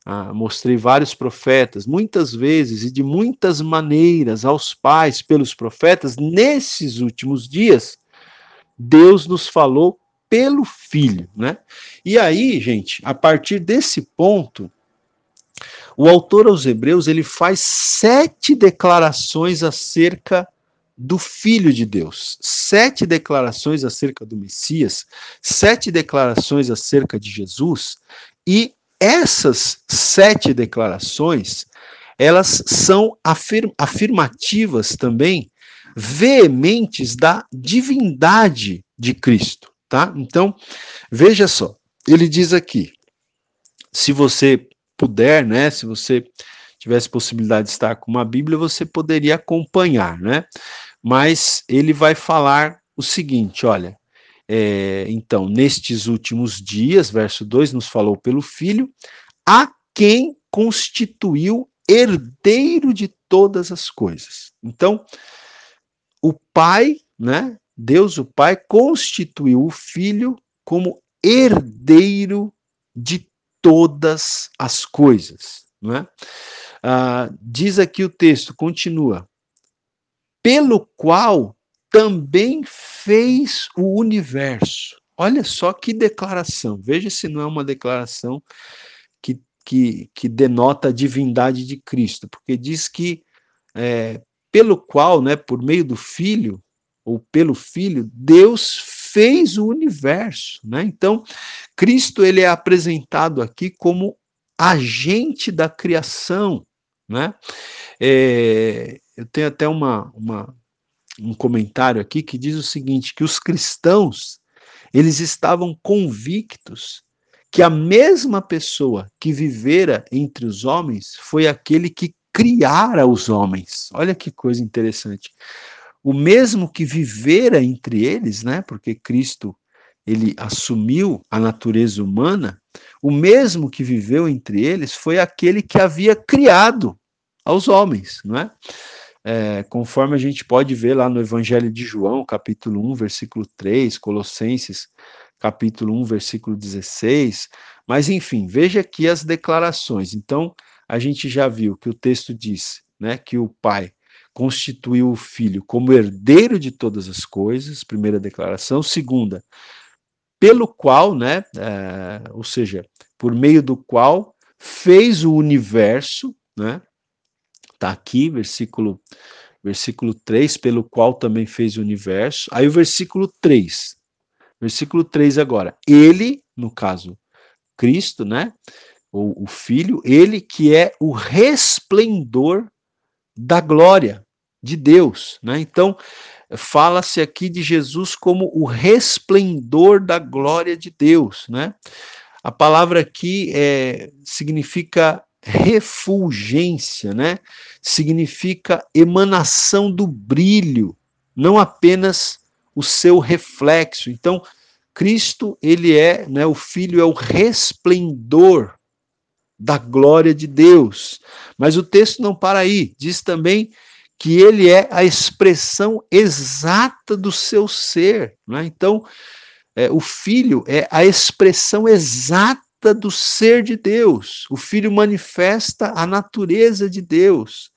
ah, mostrei vários profetas, muitas vezes e de muitas maneiras aos pais pelos profetas, nesses últimos dias, Deus nos falou pelo Filho, né? E aí, gente, a partir desse ponto, o autor aos Hebreus ele faz sete declarações acerca do Filho de Deus, sete declarações acerca do Messias, sete declarações acerca de Jesus, e essas sete declarações elas são afirm afirmativas também veementes da divindade de Cristo, tá? Então, veja só, ele diz aqui, se você puder, né, se você tivesse possibilidade de estar com uma Bíblia, você poderia acompanhar, né? Mas ele vai falar o seguinte, olha, é, então, nestes últimos dias, verso 2 nos falou pelo Filho, a quem constituiu herdeiro de todas as coisas. Então, o Pai, né? Deus, o Pai, constituiu o Filho como herdeiro de todas as coisas. Né? Ah, diz aqui o texto, continua, pelo qual também fez o universo. Olha só que declaração. Veja se não é uma declaração que, que, que denota a divindade de Cristo, porque diz que é, pelo qual, né, por meio do Filho, ou pelo Filho, Deus fez o universo, né? Então, Cristo ele é apresentado aqui como agente da criação, né? É, eu tenho até uma, uma, um comentário aqui que diz o seguinte, que os cristãos, eles estavam convictos que a mesma pessoa que vivera entre os homens foi aquele que criara os homens. Olha que coisa interessante o mesmo que vivera entre eles, né? Porque Cristo ele assumiu a natureza humana, o mesmo que viveu entre eles foi aquele que havia criado aos homens, não é? é? conforme a gente pode ver lá no Evangelho de João, capítulo 1, versículo 3, Colossenses, capítulo 1, versículo 16, mas enfim, veja aqui as declarações. Então, a gente já viu que o texto diz, né, que o Pai constituiu o filho como herdeiro de todas as coisas, primeira declaração. Segunda, pelo qual, né, é, ou seja, por meio do qual fez o universo, né, tá aqui, versículo, versículo 3, pelo qual também fez o universo. Aí o versículo 3, versículo 3 agora, ele, no caso, Cristo, né, ou o Filho, ele que é o resplendor da glória de Deus. Né? Então, fala-se aqui de Jesus como o resplendor da glória de Deus. Né? A palavra aqui é, significa refulgência, né? significa emanação do brilho, não apenas o seu reflexo. Então, Cristo, ele é, né, o Filho é o resplendor da glória de Deus. Mas o texto não para aí, diz também que ele é a expressão exata do seu ser. Né? Então, é, o filho é a expressão exata do ser de Deus. O filho manifesta a natureza de Deus.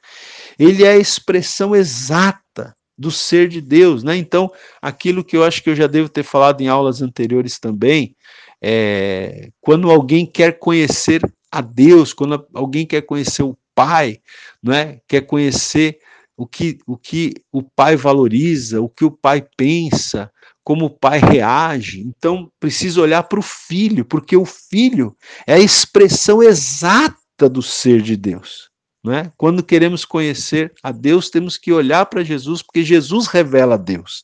Ele é a expressão exata do ser de Deus, né? Então, aquilo que eu acho que eu já devo ter falado em aulas anteriores também, é, quando alguém quer conhecer a Deus, quando alguém quer conhecer o Pai, não é? Quer conhecer o que o que o pai valoriza, o que o pai pensa, como o pai reage. Então, precisa olhar para o filho, porque o filho é a expressão exata do ser de Deus. é? Quando queremos conhecer a Deus, temos que olhar para Jesus, porque Jesus revela a Deus.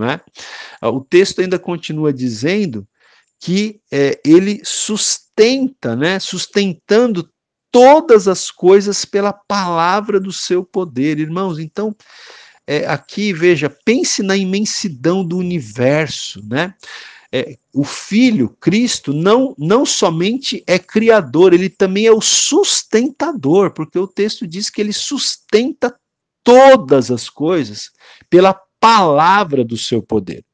é? O texto ainda continua dizendo que é, ele sustenta, né, sustentando todas as coisas pela palavra do seu poder. Irmãos, então, é, aqui, veja, pense na imensidão do universo, né? É, o Filho, Cristo, não, não somente é criador, ele também é o sustentador, porque o texto diz que ele sustenta todas as coisas pela palavra do seu poder.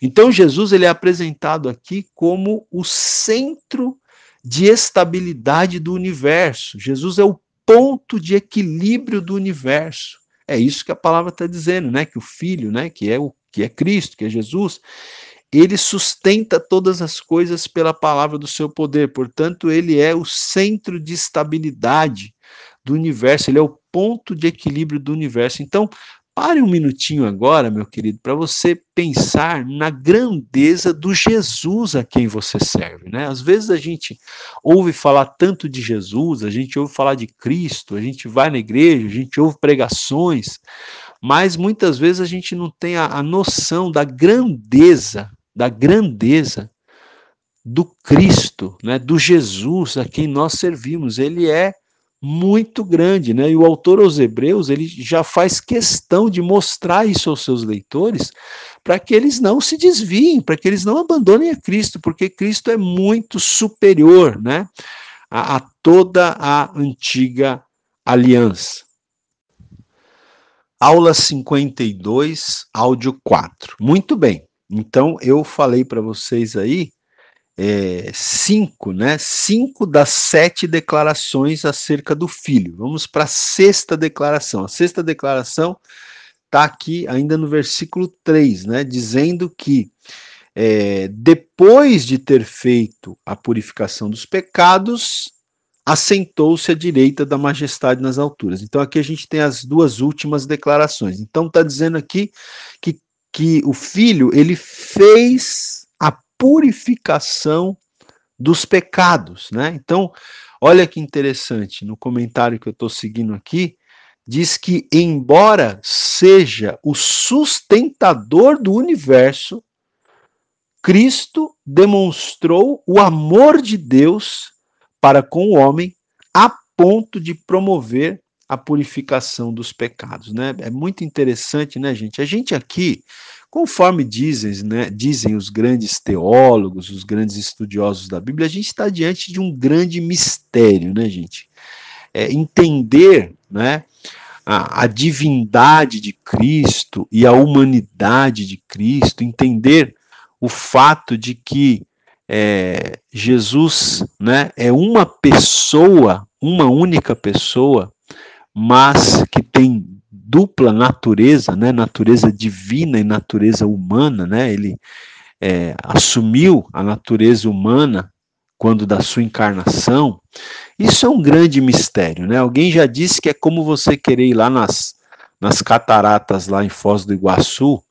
Então Jesus ele é apresentado aqui como o centro de estabilidade do universo. Jesus é o ponto de equilíbrio do universo. É isso que a palavra está dizendo, né? Que o Filho, né? Que é o que é Cristo, que é Jesus, ele sustenta todas as coisas pela palavra do seu poder. Portanto, ele é o centro de estabilidade do universo. Ele é o ponto de equilíbrio do universo. Então, Pare um minutinho agora, meu querido, para você pensar na grandeza do Jesus a quem você serve, né? Às vezes a gente ouve falar tanto de Jesus, a gente ouve falar de Cristo, a gente vai na igreja, a gente ouve pregações, mas muitas vezes a gente não tem a, a noção da grandeza, da grandeza do Cristo, né? Do Jesus a quem nós servimos. Ele é muito grande, né? E o autor aos Hebreus, ele já faz questão de mostrar isso aos seus leitores, para que eles não se desviem, para que eles não abandonem a Cristo, porque Cristo é muito superior, né? A, a toda a antiga aliança. Aula 52, áudio 4. Muito bem. Então eu falei para vocês aí é, cinco, né? Cinco das sete declarações acerca do filho. Vamos para a sexta declaração. A sexta declaração está aqui ainda no versículo 3, né? Dizendo que é, depois de ter feito a purificação dos pecados, assentou-se à direita da majestade nas alturas. Então aqui a gente tem as duas últimas declarações. Então está dizendo aqui que, que o filho ele fez purificação dos pecados, né? Então, olha que interessante, no comentário que eu estou seguindo aqui, diz que, embora seja o sustentador do universo, Cristo demonstrou o amor de Deus para com o homem a ponto de promover a purificação dos pecados, né? É muito interessante, né, gente? A gente aqui, Conforme dizem, né, dizem os grandes teólogos, os grandes estudiosos da Bíblia, a gente está diante de um grande mistério, né, gente? É, entender, né, a, a, divindade de Cristo e a humanidade de Cristo, entender o fato de que é, Jesus, né, é uma pessoa, uma única pessoa, mas que tem dupla natureza, né, natureza divina e natureza humana, né, ele é, assumiu a natureza humana quando da sua encarnação, isso é um grande mistério, né? Alguém já disse que é como você querer ir lá nas, nas cataratas lá em Foz do Iguaçu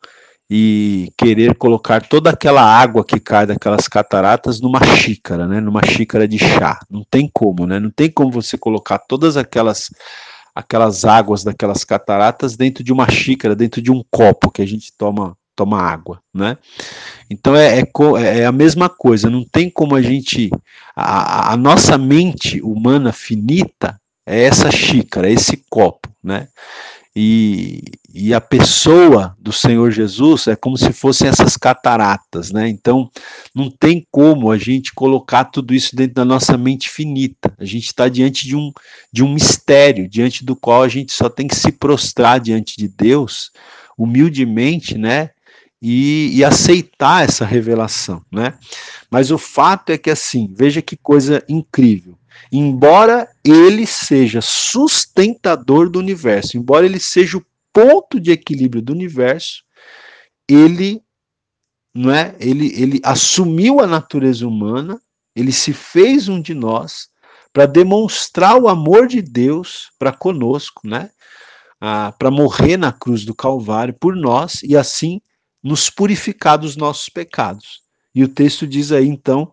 e querer colocar toda aquela água que cai daquelas cataratas numa xícara, né? Numa xícara de chá. Não tem como, né? Não tem como você colocar todas aquelas aquelas águas daquelas cataratas dentro de uma xícara, dentro de um copo que a gente toma toma água, né? Então é, é, é a mesma coisa, não tem como a gente a, a nossa mente humana finita é essa xícara, é esse copo, né? E, e a pessoa do Senhor Jesus é como se fossem essas cataratas, né? Então, não tem como a gente colocar tudo isso dentro da nossa mente finita. A gente está diante de um, de um mistério, diante do qual a gente só tem que se prostrar diante de Deus, humildemente, né? E, e aceitar essa revelação, né? Mas o fato é que, assim, veja que coisa incrível embora ele seja sustentador do universo, embora ele seja o ponto de equilíbrio do universo, ele não é? Ele ele assumiu a natureza humana, ele se fez um de nós para demonstrar o amor de Deus para conosco, né? Ah, para morrer na cruz do Calvário por nós e assim nos purificar dos nossos pecados. E o texto diz aí então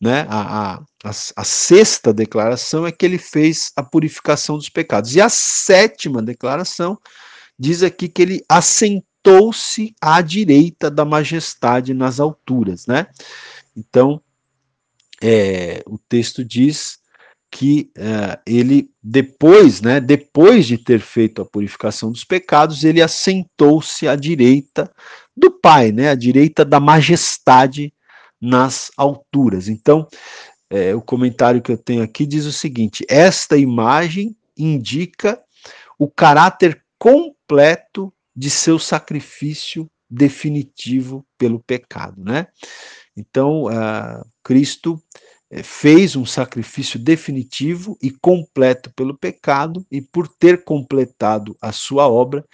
né, a, a, a, sexta declaração é que ele fez a purificação dos pecados. E a sétima declaração diz aqui que ele assentou-se à direita da majestade nas alturas, né? Então, é, o texto diz que é, ele depois, né, depois de ter feito a purificação dos pecados, ele assentou-se à direita do Pai, né, à direita da majestade nas alturas. Então, é, o comentário que eu tenho aqui diz o seguinte: esta imagem indica o caráter completo de seu sacrifício definitivo pelo pecado, né? Então, uh, Cristo eh, fez um sacrifício definitivo e completo pelo pecado, e por ter completado a sua obra,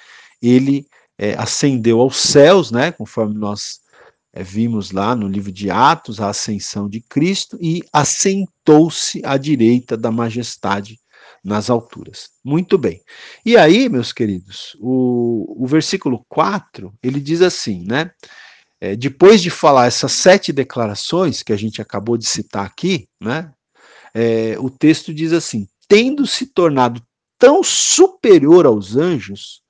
ele é, ascendeu aos céus, né? Conforme nós é, vimos lá no livro de Atos a ascensão de Cristo e assentou-se à direita da majestade nas alturas. Muito bem. E aí, meus queridos, o, o versículo 4, ele diz assim, né? É, depois de falar essas sete declarações que a gente acabou de citar aqui, né? É, o texto diz assim: tendo se tornado tão superior aos anjos,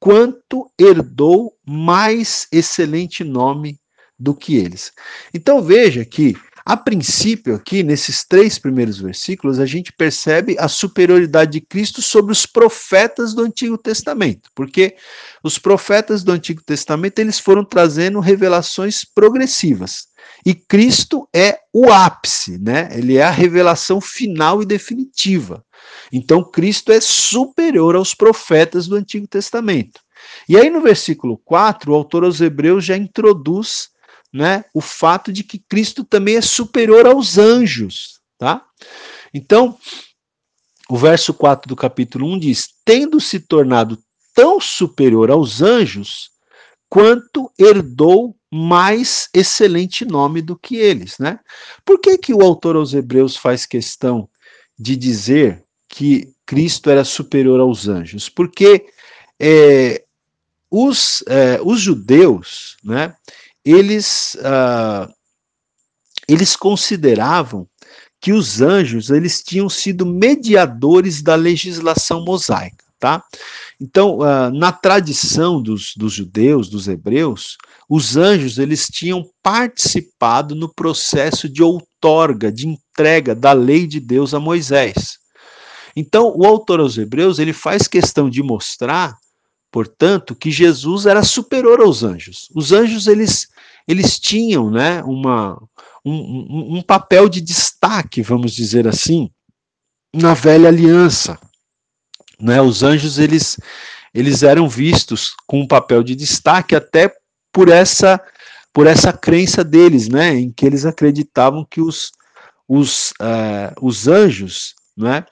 quanto herdou mais excelente nome do que eles. Então veja que A princípio, aqui, nesses três primeiros versículos, a gente percebe a superioridade de Cristo sobre os profetas do Antigo Testamento, porque os profetas do Antigo Testamento eles foram trazendo revelações progressivas. E Cristo é o ápice, né? Ele é a revelação final e definitiva. Então, Cristo é superior aos profetas do Antigo Testamento. E aí, no versículo 4, o autor aos Hebreus já introduz né, o fato de que Cristo também é superior aos anjos, tá? Então, o verso 4 do capítulo 1 diz: Tendo se tornado tão superior aos anjos, quanto herdou mais excelente nome do que eles, né? Por que que o autor aos Hebreus faz questão de dizer que Cristo era superior aos anjos? Porque é, os, é, os judeus, né? Eles, uh, eles consideravam que os anjos eles tinham sido mediadores da legislação mosaica, tá? Então, uh, na tradição dos, dos judeus, dos hebreus, os anjos eles tinham participado no processo de outorga, de entrega da lei de Deus a Moisés. Então, o autor aos Hebreus ele faz questão de mostrar portanto, que Jesus era superior aos anjos. Os anjos eles, eles tinham né, uma, um, um papel de destaque, vamos dizer assim, na velha aliança. Né? Os anjos eles, eles eram vistos com um papel de destaque até por essa por essa crença deles, né, em que eles acreditavam que os, os, uh, os anjos, né,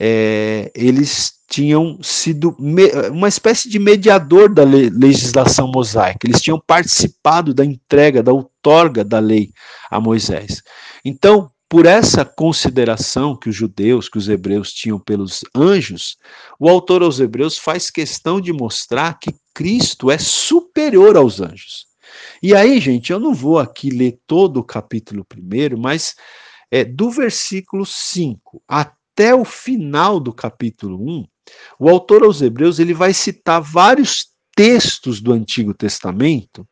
é, eles tinham sido uma espécie de mediador da legislação mosaica, eles tinham participado da entrega, da outorga da lei a Moisés. Então, por essa consideração que os judeus, que os hebreus tinham pelos anjos, o autor aos hebreus faz questão de mostrar que Cristo é superior aos anjos. E aí, gente, eu não vou aqui ler todo o capítulo primeiro, mas é, do versículo 5 até até o final do capítulo 1, o autor aos Hebreus ele vai citar vários textos do Antigo Testamento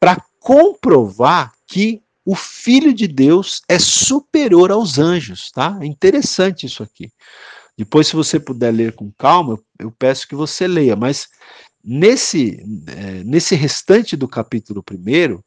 para comprovar que o Filho de Deus é superior aos anjos, tá? É interessante isso aqui. Depois, se você puder ler com calma, eu peço que você leia, mas nesse, é, nesse restante do capítulo 1,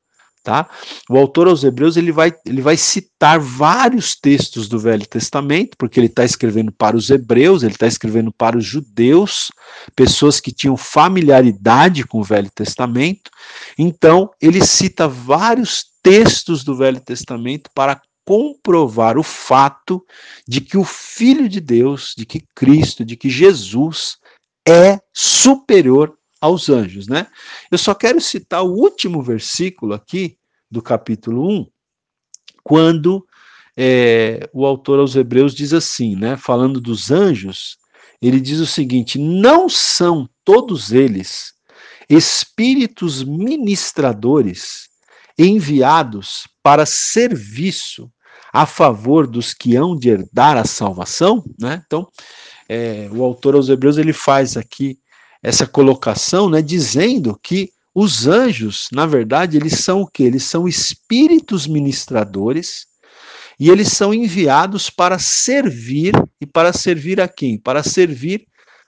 Tá? O autor aos Hebreus ele vai, ele vai citar vários textos do Velho Testamento, porque ele está escrevendo para os hebreus, ele está escrevendo para os judeus, pessoas que tinham familiaridade com o Velho Testamento. Então, ele cita vários textos do Velho Testamento para comprovar o fato de que o Filho de Deus, de que Cristo, de que Jesus é superior aos anjos, né? Eu só quero citar o último versículo aqui do capítulo 1, quando é, o autor aos Hebreus diz assim, né? Falando dos anjos, ele diz o seguinte: não são todos eles espíritos ministradores enviados para serviço a favor dos que hão de herdar a salvação, né? Então, é, o autor aos Hebreus ele faz aqui essa colocação, né, dizendo que os anjos, na verdade, eles são o que? Eles são espíritos ministradores e eles são enviados para servir e para servir a quem? Para servir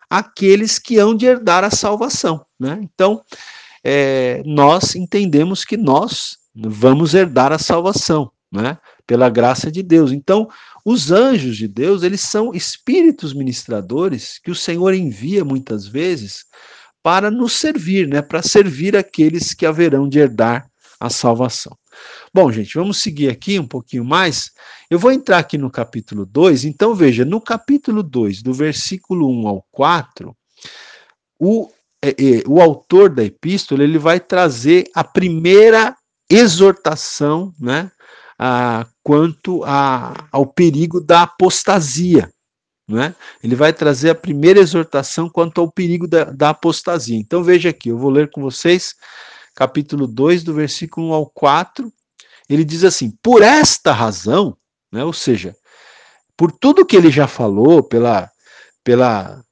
aqueles que hão de herdar a salvação, né? Então, é, nós entendemos que nós vamos herdar a salvação, né? Pela graça de Deus. Então, os anjos de Deus, eles são espíritos ministradores que o Senhor envia muitas vezes para nos servir, né? Para servir aqueles que haverão de herdar a salvação. Bom, gente, vamos seguir aqui um pouquinho mais. Eu vou entrar aqui no capítulo 2. Então, veja, no capítulo 2, do versículo 1 ao 4, o, é, é, o autor da epístola ele vai trazer a primeira exortação, né? Ah, quanto a, ao perigo da apostasia. Né? Ele vai trazer a primeira exortação quanto ao perigo da, da apostasia. Então veja aqui, eu vou ler com vocês, capítulo 2, do versículo 1 ao 4. Ele diz assim: por esta razão, né, ou seja, por tudo que ele já falou, pela, pela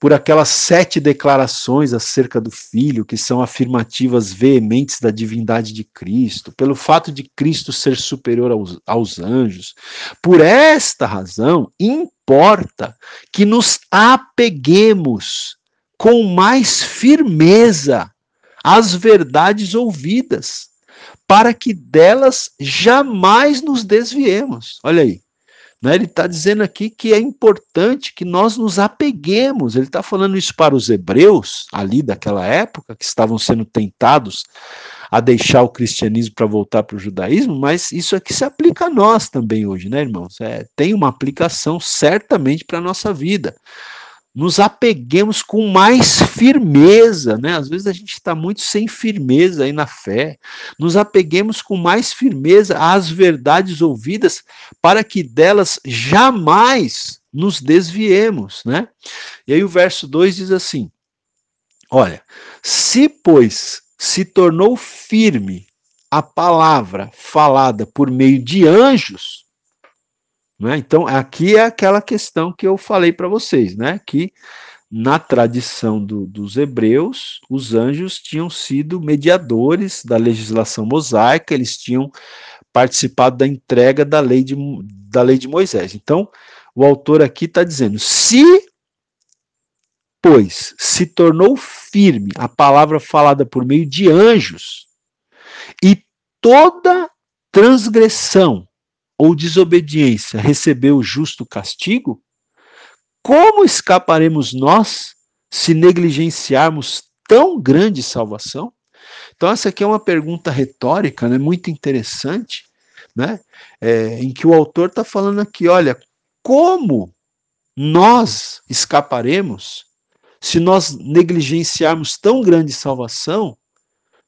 por aquelas sete declarações acerca do Filho, que são afirmativas veementes da divindade de Cristo, pelo fato de Cristo ser superior aos, aos anjos. Por esta razão, importa que nos apeguemos com mais firmeza às verdades ouvidas, para que delas jamais nos desviemos. Olha aí. Né? Ele está dizendo aqui que é importante que nós nos apeguemos. Ele está falando isso para os hebreus, ali daquela época, que estavam sendo tentados a deixar o cristianismo para voltar para o judaísmo, mas isso aqui se aplica a nós também hoje, né, irmãos? É, tem uma aplicação certamente para a nossa vida nos apeguemos com mais firmeza, né? Às vezes a gente está muito sem firmeza aí na fé. Nos apeguemos com mais firmeza às verdades ouvidas, para que delas jamais nos desviemos, né? E aí o verso 2 diz assim: Olha, se pois se tornou firme a palavra falada por meio de anjos, né? Então, aqui é aquela questão que eu falei para vocês, né? que na tradição do, dos hebreus, os anjos tinham sido mediadores da legislação mosaica, eles tinham participado da entrega da lei de, da lei de Moisés. Então, o autor aqui está dizendo: se, pois, se tornou firme a palavra falada por meio de anjos, e toda transgressão ou desobediência recebeu o justo castigo, como escaparemos nós se negligenciarmos tão grande salvação? Então, essa aqui é uma pergunta retórica, né, muito interessante, né, é, em que o autor está falando aqui: olha, como nós escaparemos se nós negligenciarmos tão grande salvação,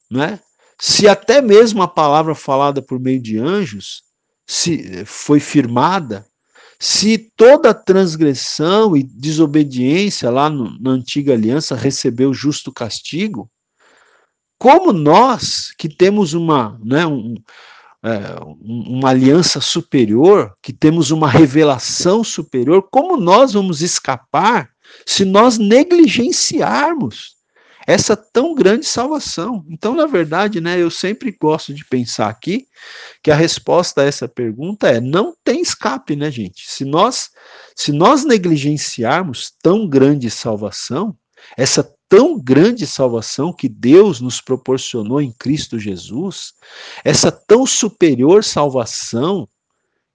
né, se até mesmo a palavra falada por meio de anjos se foi firmada, se toda transgressão e desobediência lá no, na antiga aliança recebeu justo castigo, como nós que temos uma, né, um, é, uma aliança superior, que temos uma revelação superior, como nós vamos escapar se nós negligenciarmos essa tão grande salvação. Então, na verdade, né, eu sempre gosto de pensar aqui que a resposta a essa pergunta é não tem escape, né, gente? Se nós se nós negligenciarmos tão grande salvação, essa tão grande salvação que Deus nos proporcionou em Cristo Jesus, essa tão superior salvação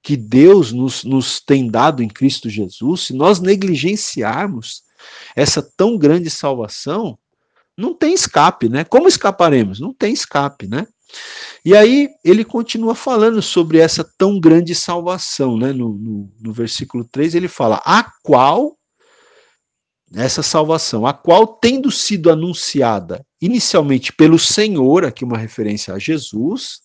que Deus nos, nos tem dado em Cristo Jesus, se nós negligenciarmos essa tão grande salvação, não tem escape, né? Como escaparemos? Não tem escape, né? E aí ele continua falando sobre essa tão grande salvação, né? No, no, no versículo 3 ele fala: a qual, essa salvação, a qual tendo sido anunciada inicialmente pelo Senhor, aqui uma referência a Jesus,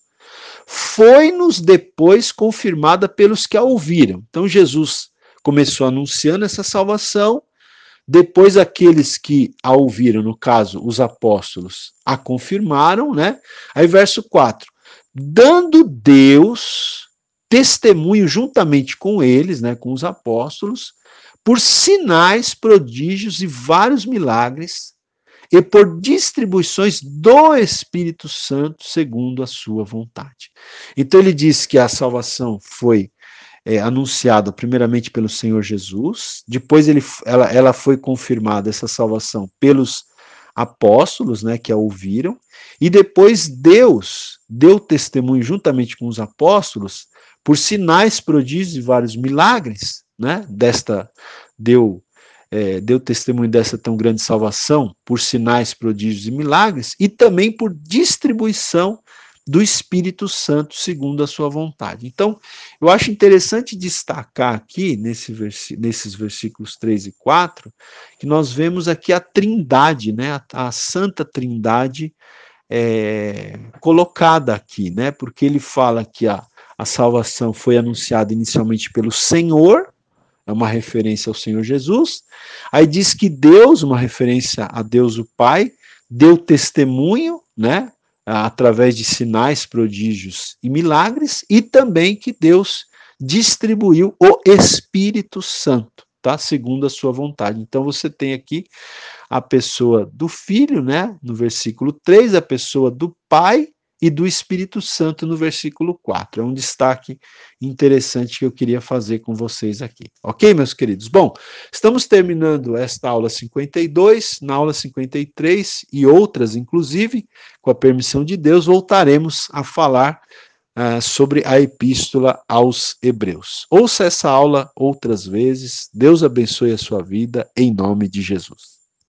foi-nos depois confirmada pelos que a ouviram. Então Jesus começou anunciando essa salvação, depois, aqueles que a ouviram, no caso, os apóstolos, a confirmaram, né? Aí, verso 4: dando Deus testemunho juntamente com eles, né, com os apóstolos, por sinais, prodígios e vários milagres, e por distribuições do Espírito Santo segundo a sua vontade. Então ele diz que a salvação foi é, primeiramente pelo Senhor Jesus, depois ele, ela, ela foi confirmada, essa salvação, pelos apóstolos, né, que a ouviram, e depois Deus deu testemunho juntamente com os apóstolos por sinais, prodígios e vários milagres, né, desta, deu, é, deu testemunho dessa tão grande salvação por sinais, prodígios e milagres, e também por distribuição do Espírito Santo segundo a sua vontade. Então, eu acho interessante destacar aqui, nesse nesses versículos 3 e 4, que nós vemos aqui a trindade, né, a, a Santa Trindade é, colocada aqui, né, porque ele fala que a, a salvação foi anunciada inicialmente pelo Senhor, é uma referência ao Senhor Jesus, aí diz que Deus, uma referência a Deus o Pai, deu testemunho, né, através de sinais, prodígios e milagres, e também que Deus distribuiu o Espírito Santo. tá? Segundo a sua vontade. Então você tem aqui a pessoa do Filho, né? No versículo 3, a pessoa do Pai e do Espírito Santo no versículo 4. É um destaque interessante que eu queria fazer com vocês aqui. Ok, meus queridos? Bom, estamos terminando esta aula 52, na aula 53 e outras, inclusive, com a permissão de Deus, voltaremos a falar uh, sobre a epístola aos Hebreus. Ouça essa aula outras vezes. Deus abençoe a sua vida, em nome de Jesus.